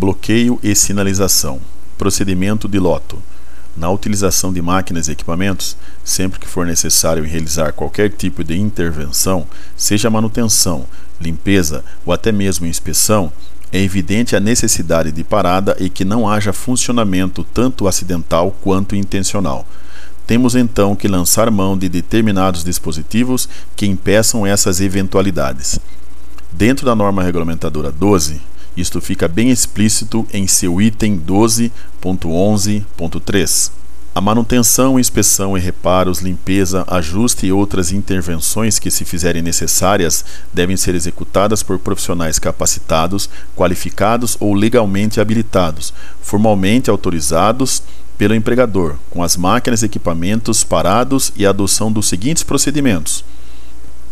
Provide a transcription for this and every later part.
Bloqueio e sinalização. Procedimento de loto. Na utilização de máquinas e equipamentos, sempre que for necessário realizar qualquer tipo de intervenção, seja manutenção, limpeza ou até mesmo inspeção, é evidente a necessidade de parada e que não haja funcionamento tanto acidental quanto intencional. Temos então que lançar mão de determinados dispositivos que impeçam essas eventualidades. Dentro da norma regulamentadora 12, isto fica bem explícito em seu item 12.11.3. A manutenção, inspeção e reparos, limpeza, ajuste e outras intervenções que se fizerem necessárias devem ser executadas por profissionais capacitados, qualificados ou legalmente habilitados, formalmente autorizados pelo empregador, com as máquinas e equipamentos parados e a adoção dos seguintes procedimentos: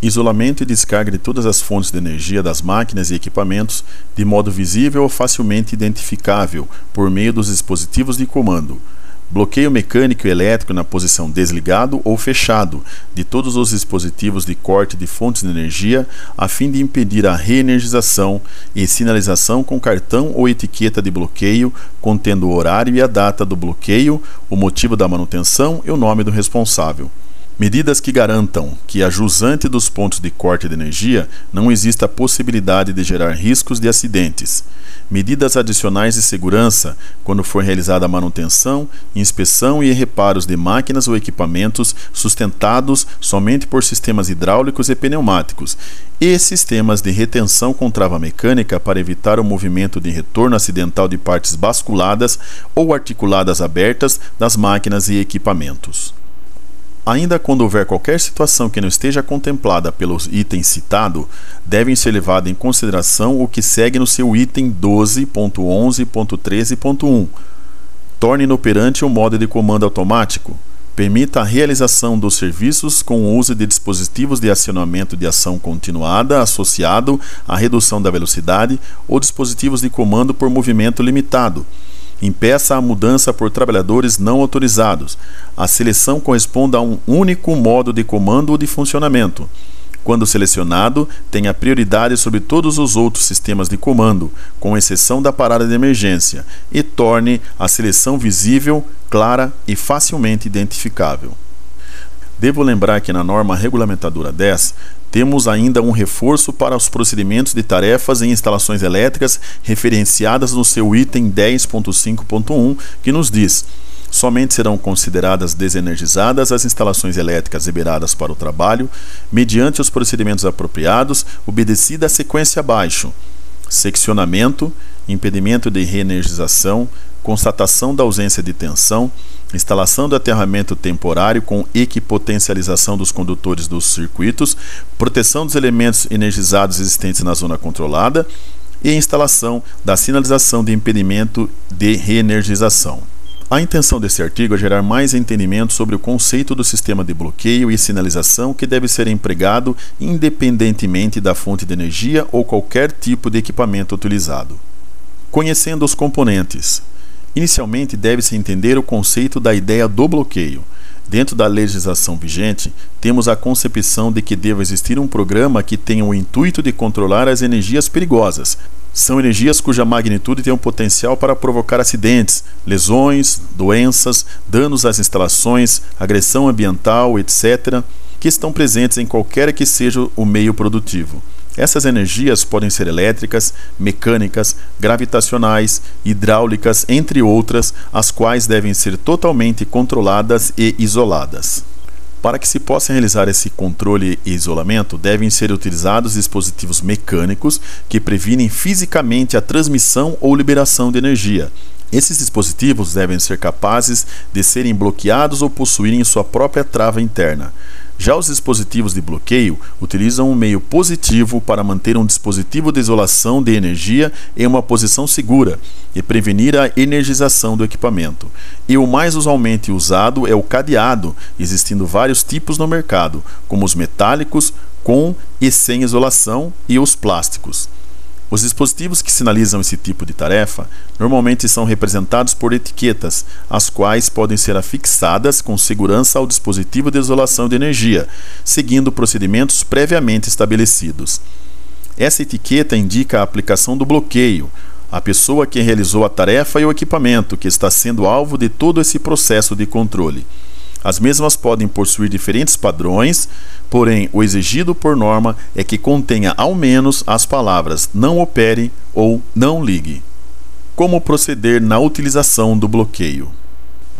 isolamento e descarga de todas as fontes de energia das máquinas e equipamentos de modo visível ou facilmente identificável por meio dos dispositivos de comando bloqueio mecânico e elétrico na posição desligado ou fechado de todos os dispositivos de corte de fontes de energia, a fim de impedir a reenergização e sinalização com cartão ou etiqueta de bloqueio contendo o horário e a data do bloqueio, o motivo da manutenção e o nome do responsável. Medidas que garantam que a jusante dos pontos de corte de energia não exista a possibilidade de gerar riscos de acidentes. Medidas adicionais de segurança quando for realizada a manutenção, inspeção e reparos de máquinas ou equipamentos sustentados somente por sistemas hidráulicos e pneumáticos, e sistemas de retenção com trava mecânica para evitar o movimento de retorno acidental de partes basculadas ou articuladas abertas das máquinas e equipamentos. Ainda quando houver qualquer situação que não esteja contemplada pelos itens citado, devem ser levados em consideração o que segue no seu item 12.11.13.1. Torne inoperante o modo de comando automático. Permita a realização dos serviços com o uso de dispositivos de acionamento de ação continuada associado à redução da velocidade ou dispositivos de comando por movimento limitado Impeça a mudança por trabalhadores não autorizados. A seleção corresponde a um único modo de comando ou de funcionamento. Quando selecionado, tenha prioridade sobre todos os outros sistemas de comando, com exceção da parada de emergência, e torne a seleção visível, clara e facilmente identificável. Devo lembrar que na norma regulamentadora 10 temos ainda um reforço para os procedimentos de tarefas em instalações elétricas referenciadas no seu item 10.5.1, que nos diz: somente serão consideradas desenergizadas as instalações elétricas liberadas para o trabalho, mediante os procedimentos apropriados, obedecida a sequência abaixo: seccionamento, impedimento de reenergização, constatação da ausência de tensão, instalação do aterramento temporário com equipotencialização dos condutores dos circuitos, proteção dos elementos energizados existentes na zona controlada e instalação da sinalização de impedimento de reenergização. A intenção desse artigo é gerar mais entendimento sobre o conceito do sistema de bloqueio e sinalização que deve ser empregado independentemente da fonte de energia ou qualquer tipo de equipamento utilizado. Conhecendo os componentes, Inicialmente, deve-se entender o conceito da ideia do bloqueio. Dentro da legislação vigente, temos a concepção de que deva existir um programa que tenha o intuito de controlar as energias perigosas. São energias cuja magnitude tem o potencial para provocar acidentes, lesões, doenças, danos às instalações, agressão ambiental, etc., que estão presentes em qualquer que seja o meio produtivo. Essas energias podem ser elétricas, mecânicas, gravitacionais, hidráulicas, entre outras, as quais devem ser totalmente controladas e isoladas. Para que se possa realizar esse controle e isolamento, devem ser utilizados dispositivos mecânicos que previnem fisicamente a transmissão ou liberação de energia. Esses dispositivos devem ser capazes de serem bloqueados ou possuírem sua própria trava interna. Já os dispositivos de bloqueio utilizam um meio positivo para manter um dispositivo de isolação de energia em uma posição segura e prevenir a energização do equipamento. E o mais usualmente usado é o cadeado, existindo vários tipos no mercado, como os metálicos, com e sem isolação, e os plásticos. Os dispositivos que sinalizam esse tipo de tarefa normalmente são representados por etiquetas, as quais podem ser afixadas com segurança ao dispositivo de isolação de energia, seguindo procedimentos previamente estabelecidos. Essa etiqueta indica a aplicação do bloqueio, a pessoa que realizou a tarefa e o equipamento que está sendo alvo de todo esse processo de controle. As mesmas podem possuir diferentes padrões, porém o exigido por norma é que contenha ao menos as palavras não opere ou não ligue. Como proceder na utilização do bloqueio?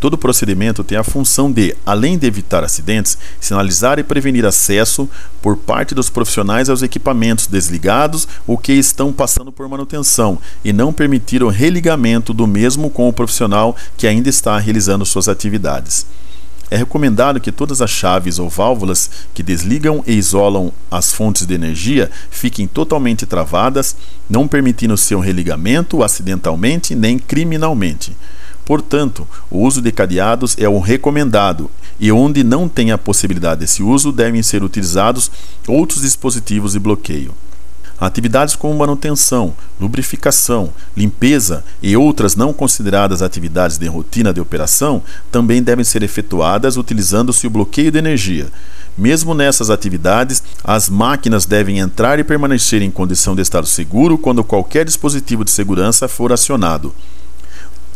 Todo procedimento tem a função de, além de evitar acidentes, sinalizar e prevenir acesso por parte dos profissionais aos equipamentos desligados ou que estão passando por manutenção e não permitir o religamento do mesmo com o profissional que ainda está realizando suas atividades. É recomendado que todas as chaves ou válvulas que desligam e isolam as fontes de energia fiquem totalmente travadas, não permitindo seu religamento acidentalmente nem criminalmente. Portanto, o uso de cadeados é o recomendado e onde não tem a possibilidade desse uso devem ser utilizados outros dispositivos de bloqueio. Atividades como manutenção, lubrificação, limpeza e outras não consideradas atividades de rotina de operação também devem ser efetuadas utilizando-se o bloqueio de energia. Mesmo nessas atividades, as máquinas devem entrar e permanecer em condição de estado seguro quando qualquer dispositivo de segurança for acionado.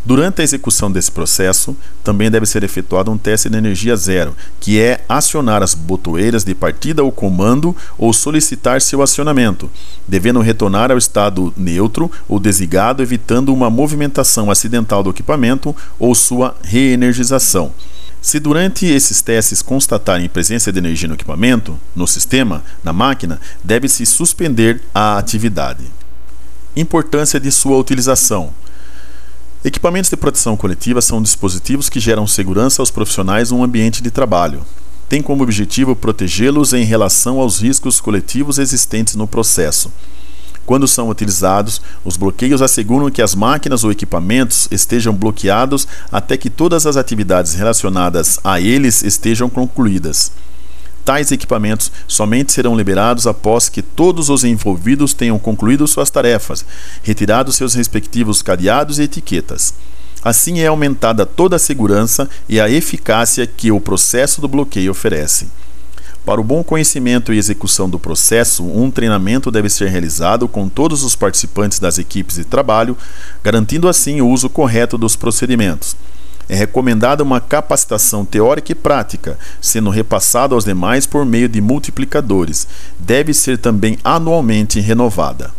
Durante a execução desse processo, também deve ser efetuado um teste de energia zero, que é acionar as botoeiras de partida ou comando ou solicitar seu acionamento, devendo retornar ao estado neutro ou desligado, evitando uma movimentação acidental do equipamento ou sua reenergização. Se durante esses testes constatarem presença de energia no equipamento, no sistema, na máquina, deve-se suspender a atividade. Importância de sua utilização. Equipamentos de proteção coletiva são dispositivos que geram segurança aos profissionais no ambiente de trabalho. Tem como objetivo protegê-los em relação aos riscos coletivos existentes no processo. Quando são utilizados, os bloqueios asseguram que as máquinas ou equipamentos estejam bloqueados até que todas as atividades relacionadas a eles estejam concluídas. Tais equipamentos somente serão liberados após que todos os envolvidos tenham concluído suas tarefas, retirado seus respectivos cadeados e etiquetas. Assim é aumentada toda a segurança e a eficácia que o processo do bloqueio oferece. Para o bom conhecimento e execução do processo, um treinamento deve ser realizado com todos os participantes das equipes de trabalho, garantindo assim o uso correto dos procedimentos. É recomendada uma capacitação teórica e prática, sendo repassada aos demais por meio de multiplicadores. Deve ser também anualmente renovada.